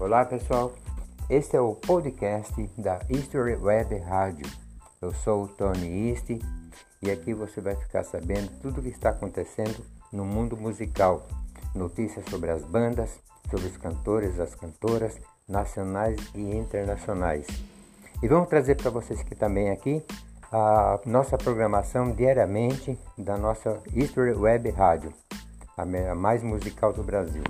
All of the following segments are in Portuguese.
Olá pessoal, este é o podcast da History Web Rádio. Eu sou o Tony East e aqui você vai ficar sabendo tudo o que está acontecendo no mundo musical. Notícias sobre as bandas, sobre os cantores, as cantoras, nacionais e internacionais. E vamos trazer para vocês aqui também aqui a nossa programação diariamente da nossa History Web Rádio, a mais musical do Brasil.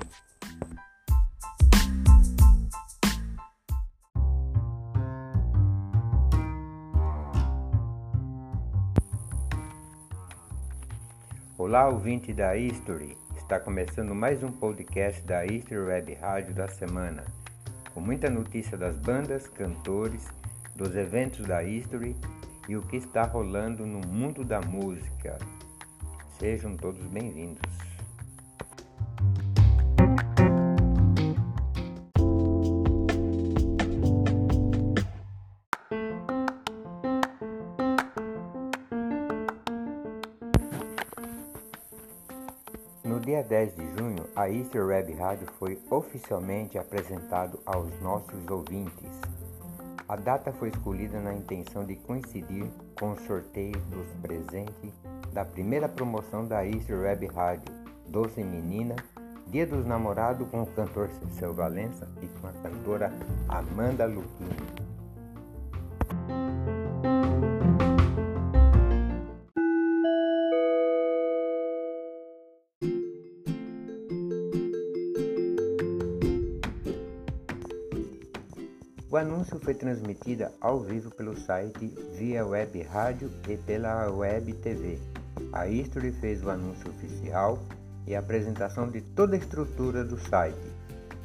Olá, ouvinte da History. Está começando mais um podcast da History Web Rádio da semana, com muita notícia das bandas, cantores, dos eventos da History e o que está rolando no mundo da música. Sejam todos bem-vindos. A Easter Web Rádio foi oficialmente apresentado aos nossos ouvintes. A data foi escolhida na intenção de coincidir com o sorteio dos presentes da primeira promoção da Easter Web Rádio, Doce Menina, Dia dos Namorados com o cantor Cecil Valença e com a cantora Amanda Luquini. Anúncio foi transmitido ao vivo pelo site, via web rádio e pela web TV. A History fez o anúncio oficial e a apresentação de toda a estrutura do site,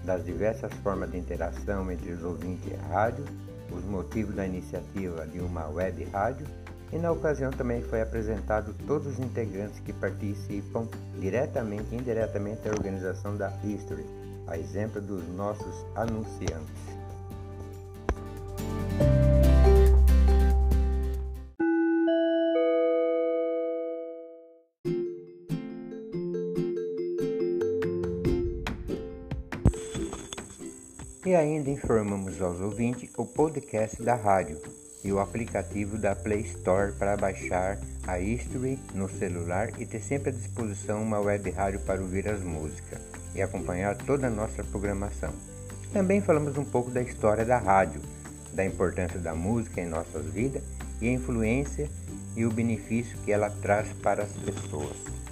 das diversas formas de interação entre os ouvintes e a rádio, os motivos da iniciativa de uma web rádio e na ocasião também foi apresentado todos os integrantes que participam diretamente e indiretamente da organização da History, a exemplo dos nossos anunciantes. E ainda informamos aos ouvintes o podcast da rádio e o aplicativo da Play Store para baixar a History no celular e ter sempre à disposição uma web rádio para ouvir as músicas e acompanhar toda a nossa programação. Também falamos um pouco da história da rádio, da importância da música em nossas vidas e a influência e o benefício que ela traz para as pessoas.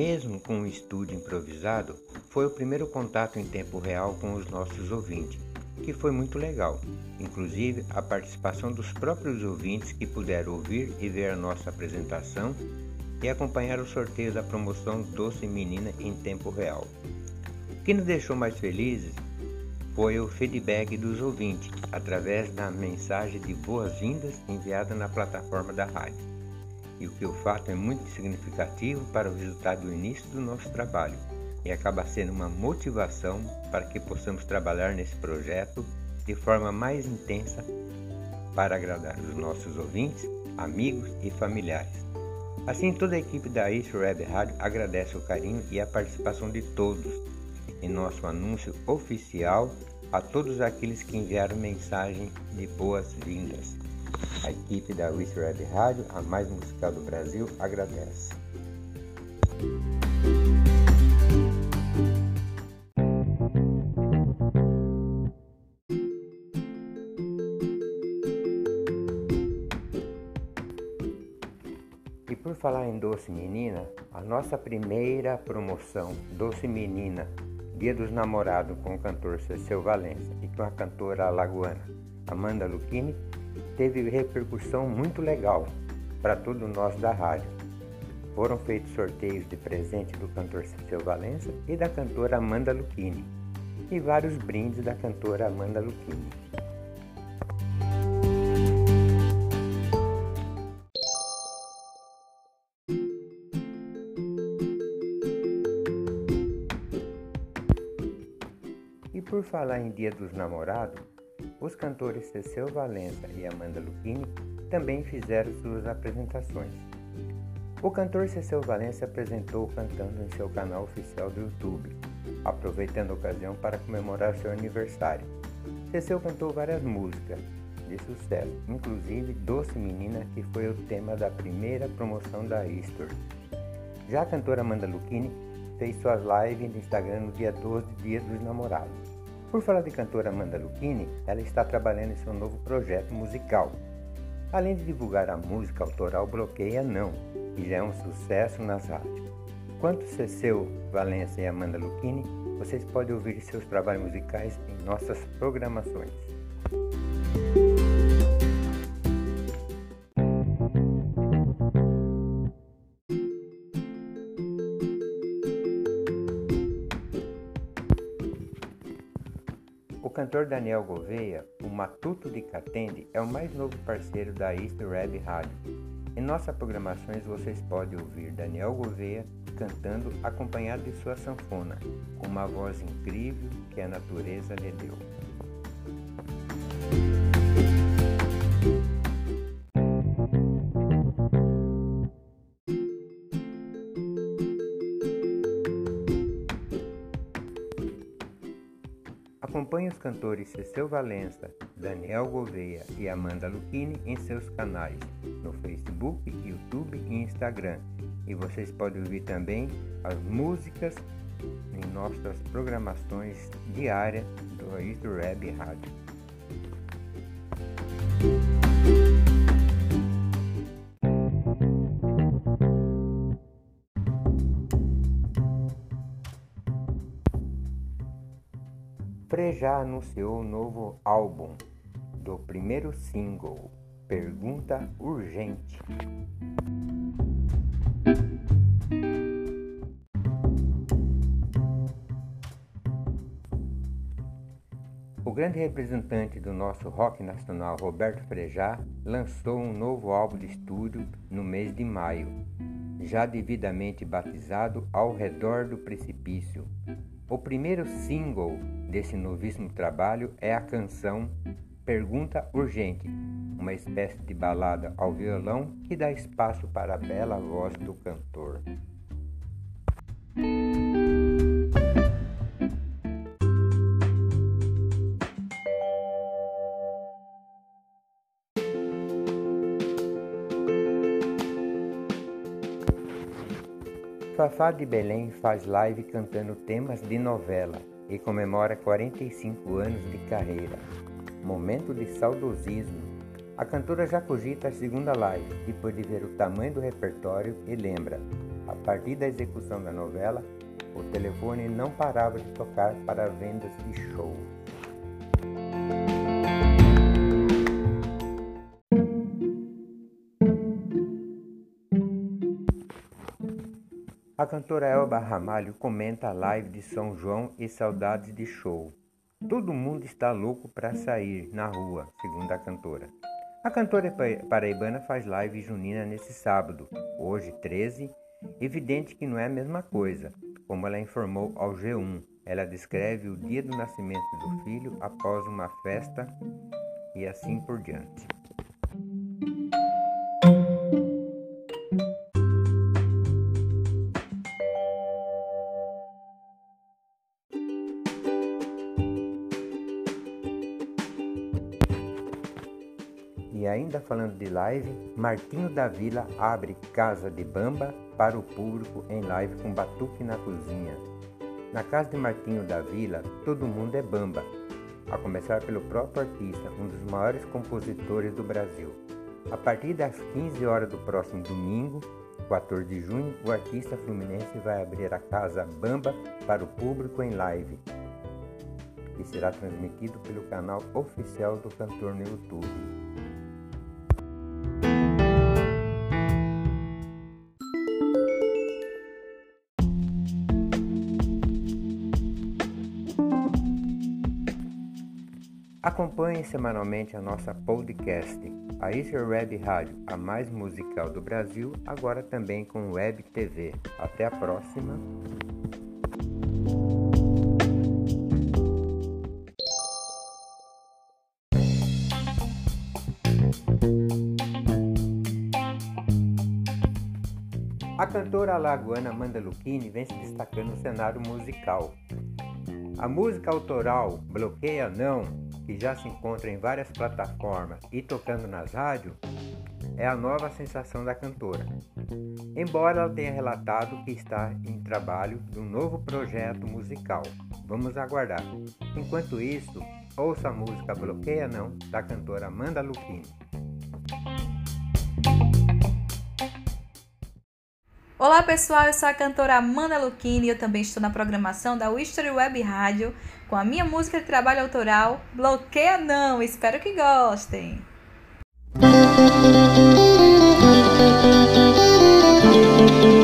Mesmo com um estúdio improvisado, foi o primeiro contato em tempo real com os nossos ouvintes, que foi muito legal. Inclusive a participação dos próprios ouvintes que puderam ouvir e ver a nossa apresentação e acompanhar o sorteio da promoção Doce Menina em tempo real. O que nos deixou mais felizes foi o feedback dos ouvintes através da mensagem de boas-vindas enviada na plataforma da rádio e o que o fato é muito significativo para o resultado do início do nosso trabalho e acaba sendo uma motivação para que possamos trabalhar nesse projeto de forma mais intensa para agradar os nossos ouvintes, amigos e familiares. Assim, toda a equipe da East Web Rádio agradece o carinho e a participação de todos em nosso anúncio oficial a todos aqueles que enviaram mensagem de boas-vindas. A equipe da Web Rádio, a mais musical do Brasil, agradece. E por falar em Doce Menina, a nossa primeira promoção, Doce Menina, Dia dos Namorados com o cantor Cecil Valença e com a cantora alagoana Amanda Luchini, teve repercussão muito legal para todos nós da rádio. Foram feitos sorteios de presente do cantor Cecil Valença e da cantora Amanda Luchini, e vários brindes da cantora Amanda Luchini. E por falar em Dia dos Namorados, os cantores Cecil Valença e Amanda Lucchini também fizeram suas apresentações. O cantor Cecil Valença apresentou cantando em seu canal oficial do YouTube, aproveitando a ocasião para comemorar seu aniversário. Cecil cantou várias músicas de sucesso, inclusive Doce Menina, que foi o tema da primeira promoção da Easter. Já a cantora Amanda Lucchini fez suas lives no Instagram no dia 12, dia dos namorados. Por falar de cantora Amanda Lucchini, ela está trabalhando em seu novo projeto musical. Além de divulgar a música autoral Bloqueia Não, que já é um sucesso nas rádios. Quanto Ceceu Valença e Amanda Lucchini, vocês podem ouvir seus trabalhos musicais em nossas programações. Cantor Daniel Gouveia, o Matuto de Catende, é o mais novo parceiro da East Web Rádio. Em nossas programações vocês podem ouvir Daniel Gouveia cantando acompanhado de sua sanfona, com uma voz incrível que a natureza lhe deu. Cantores Cecil Valença, Daniel Gouveia e Amanda Lucchini em seus canais no Facebook, YouTube e Instagram. E vocês podem ouvir também as músicas em nossas programações diárias do East Web Rádio. Frejá anunciou o novo álbum do primeiro single, Pergunta Urgente. O grande representante do nosso rock nacional, Roberto Frejá, lançou um novo álbum de estúdio no mês de maio, já devidamente batizado Ao Redor do Precipício. O primeiro single desse novíssimo trabalho é a canção Pergunta Urgente, uma espécie de balada ao violão que dá espaço para a bela voz do cantor. Fafá de Belém faz live cantando temas de novela e comemora 45 anos de carreira. Momento de saudosismo. A cantora já cogita a segunda live, depois de ver o tamanho do repertório e lembra, a partir da execução da novela, o telefone não parava de tocar para vendas de show. Cantora Elba Ramalho comenta a live de São João e saudades de show. Todo mundo está louco para sair na rua, segundo a cantora. A cantora paraibana faz live junina nesse sábado, hoje 13, evidente que não é a mesma coisa, como ela informou ao G1. Ela descreve o dia do nascimento do filho após uma festa e assim por diante. Falando de live, Martinho da Vila abre Casa de Bamba para o público em live com batuque na cozinha. Na casa de Martinho da Vila, todo mundo é bamba, a começar pelo próprio artista, um dos maiores compositores do Brasil. A partir das 15 horas do próximo domingo, 14 de junho, o artista fluminense vai abrir a casa Bamba para o público em live, que será transmitido pelo canal oficial do cantor no YouTube. Acompanhe semanalmente a nossa podcast, a Easter Web Rádio, a mais musical do Brasil, agora também com Web TV. Até a próxima! A cantora alagoana Amanda Lucchini vem se destacando no cenário musical. A música autoral Bloqueia Não que já se encontra em várias plataformas e tocando nas rádios, é a nova sensação da cantora. Embora ela tenha relatado que está em trabalho de um novo projeto musical. Vamos aguardar. Enquanto isso, ouça a música Bloqueia Não, da cantora Amanda Lucchini. Olá pessoal, eu sou a cantora Amanda Lucchini e eu também estou na programação da History Web Rádio com a minha música de trabalho autoral Bloqueia Não. Espero que gostem.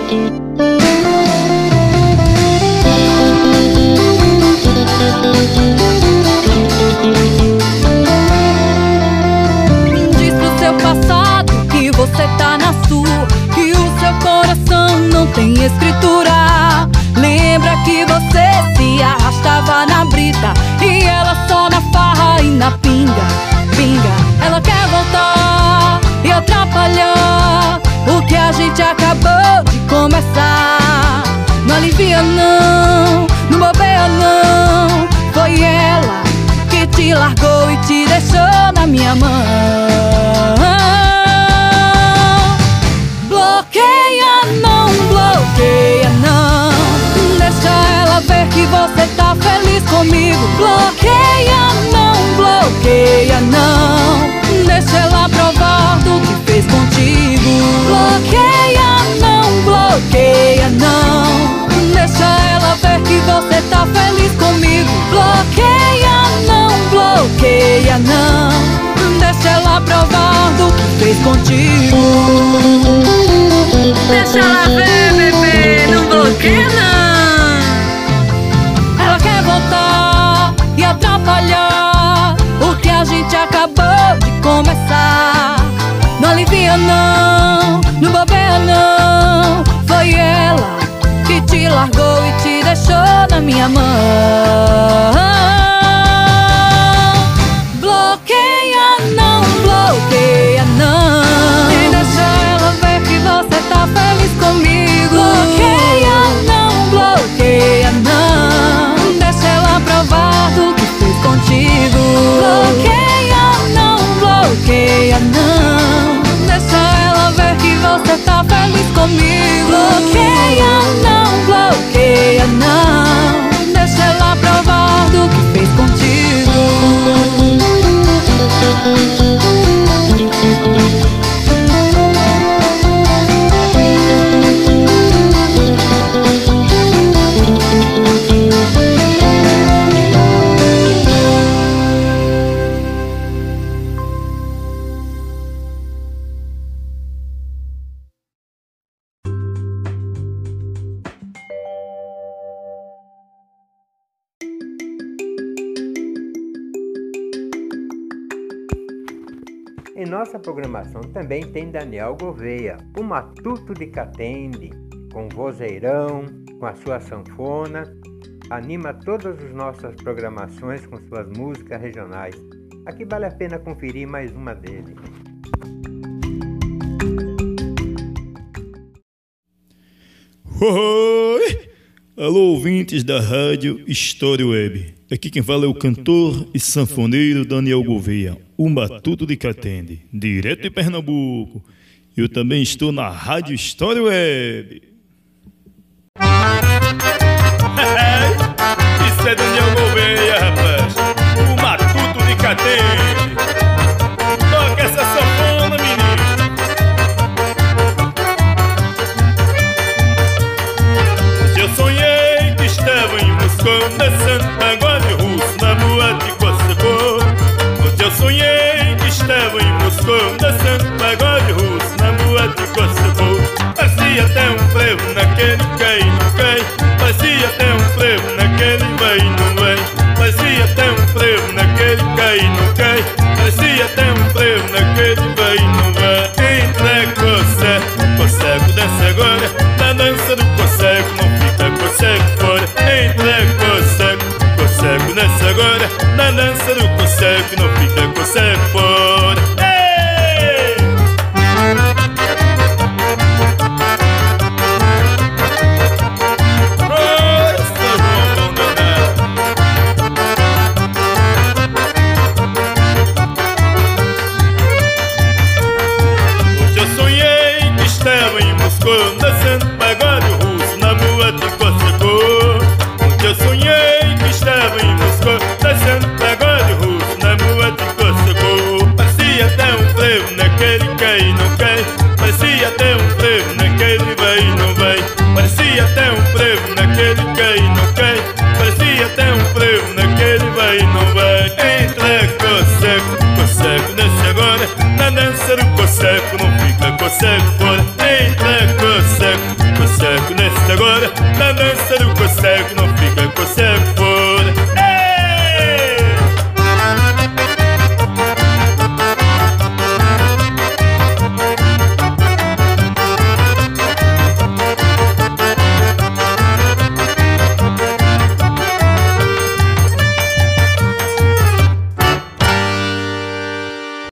Diz tem escritura. Lembra que você se arrastava na brita e ela só na farra e na pinga, pinga. Ela quer voltar e atrapalhar Deixa ela provar do que fez contigo. Deixa ela ver, bebê, não bloqueia não. Ela quer voltar e atrapalhar o que a gente acabou de começar. Não alivia não, não bobeia não. Foi ela que te largou e te deixou na minha mão. Nossa programação também tem Daniel Gouveia, o Matuto de Catende, com vozeirão, com a sua sanfona, anima todas as nossas programações com suas músicas regionais. Aqui vale a pena conferir mais uma dele. Alô, ouvintes da rádio História Web. Aqui quem fala é o cantor e sanfoneiro Daniel Gouveia, o Matuto de Catende, direto de Pernambuco. Eu também estou na rádio História Web. Isso é Daniel Gouveia, rapaz. Ok, ok. quei, parecia até um Cossaco por Eita Cossaco Cossaco nesta agora Na dança do Cossaco